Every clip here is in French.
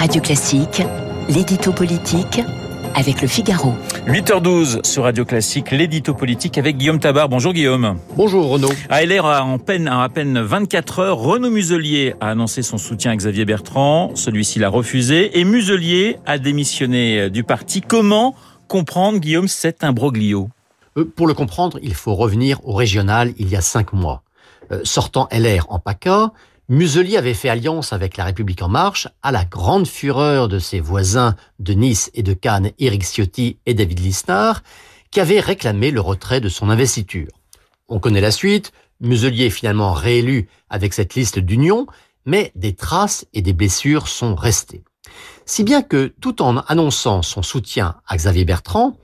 Radio Classique, l'édito politique avec le Figaro. 8h12 sur Radio Classique, l'édito politique avec Guillaume Tabar. Bonjour Guillaume. Bonjour Renaud. À LR, en peine, à peine 24 heures, Renaud Muselier a annoncé son soutien à Xavier Bertrand. Celui-ci l'a refusé et Muselier a démissionné du parti. Comment comprendre, Guillaume, cet imbroglio euh, Pour le comprendre, il faut revenir au régional il y a cinq mois. Euh, sortant LR en PACA, Muselier avait fait alliance avec La République en marche à la grande fureur de ses voisins de Nice et de Cannes, Éric Ciotti et David Lisnard, qui avaient réclamé le retrait de son investiture. On connaît la suite, Muselier est finalement réélu avec cette liste d'union, mais des traces et des blessures sont restées. Si bien que, tout en annonçant son soutien à Xavier Bertrand,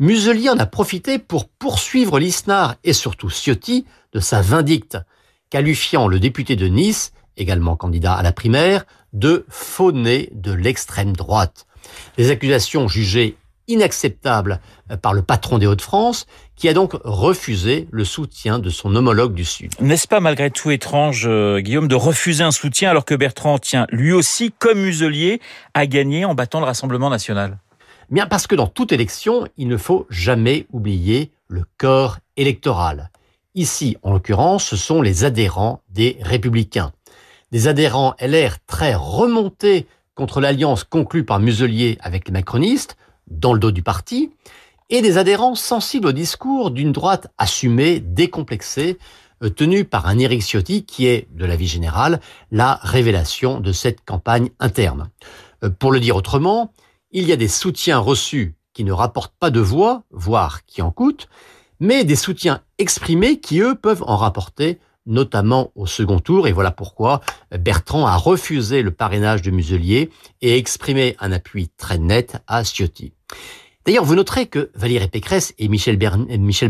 Muselier en a profité pour poursuivre Lisnard et surtout Ciotti de sa vindicte, qualifiant le député de Nice, également candidat à la primaire, de fauné de l'extrême droite. Des accusations jugées inacceptables par le patron des Hauts-de-France, qui a donc refusé le soutien de son homologue du Sud. N'est-ce pas malgré tout étrange, euh, Guillaume, de refuser un soutien alors que Bertrand tient lui aussi, comme Muselier, à gagner en battant le Rassemblement national? Bien parce que dans toute élection, il ne faut jamais oublier le corps électoral. Ici, en l'occurrence, ce sont les adhérents des Républicains. Des adhérents LR très remontés contre l'alliance conclue par Muselier avec les macronistes, dans le dos du parti, et des adhérents sensibles au discours d'une droite assumée, décomplexée, euh, tenue par un Éric Ciotti qui est, de la vie générale, la révélation de cette campagne interne. Euh, pour le dire autrement, il y a des soutiens reçus qui ne rapportent pas de voix, voire qui en coûtent, mais des soutiens exprimés qui, eux, peuvent en rapporter, notamment au second tour. Et voilà pourquoi Bertrand a refusé le parrainage de Muselier et exprimé un appui très net à Ciotti. D'ailleurs, vous noterez que Valérie Pécresse et Michel,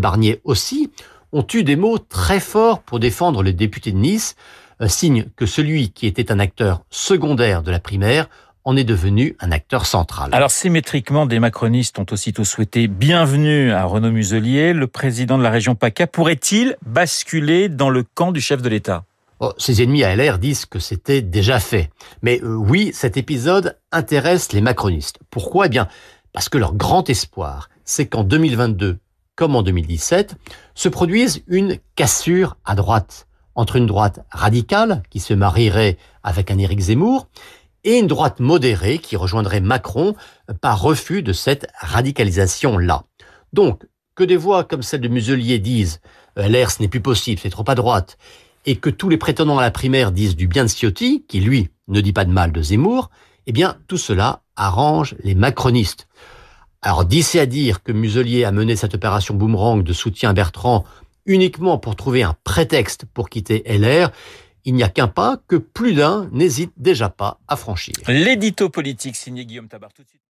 Barnier aussi ont eu des mots très forts pour défendre le député de Nice, signe que celui qui était un acteur secondaire de la primaire en est devenu un acteur central. Alors symétriquement, des macronistes ont aussitôt souhaité bienvenue à Renaud Muselier. Le président de la région PACA pourrait-il basculer dans le camp du chef de l'État? Oh, Ses ennemis à LR disent que c'était déjà fait. Mais euh, oui, cet épisode intéresse les macronistes. Pourquoi? Eh bien, parce que leur grand espoir, c'est qu'en 2022, comme en 2017, se produise une cassure à droite entre une droite radicale qui se marierait avec un Éric Zemmour et une droite modérée qui rejoindrait Macron par refus de cette radicalisation-là. Donc, que des voix comme celle de Muselier disent euh, LR ce n'est plus possible, c'est trop à droite, et que tous les prétendants à la primaire disent du bien de Ciotti, qui lui ne dit pas de mal de Zemmour, eh bien tout cela arrange les macronistes. Alors d'ici à dire que Muselier a mené cette opération boomerang de soutien à Bertrand uniquement pour trouver un prétexte pour quitter LR, il n'y a qu'un pas que plus d'un n'hésite déjà pas à franchir. L'édito politique signé Guillaume Tabar tout de suite.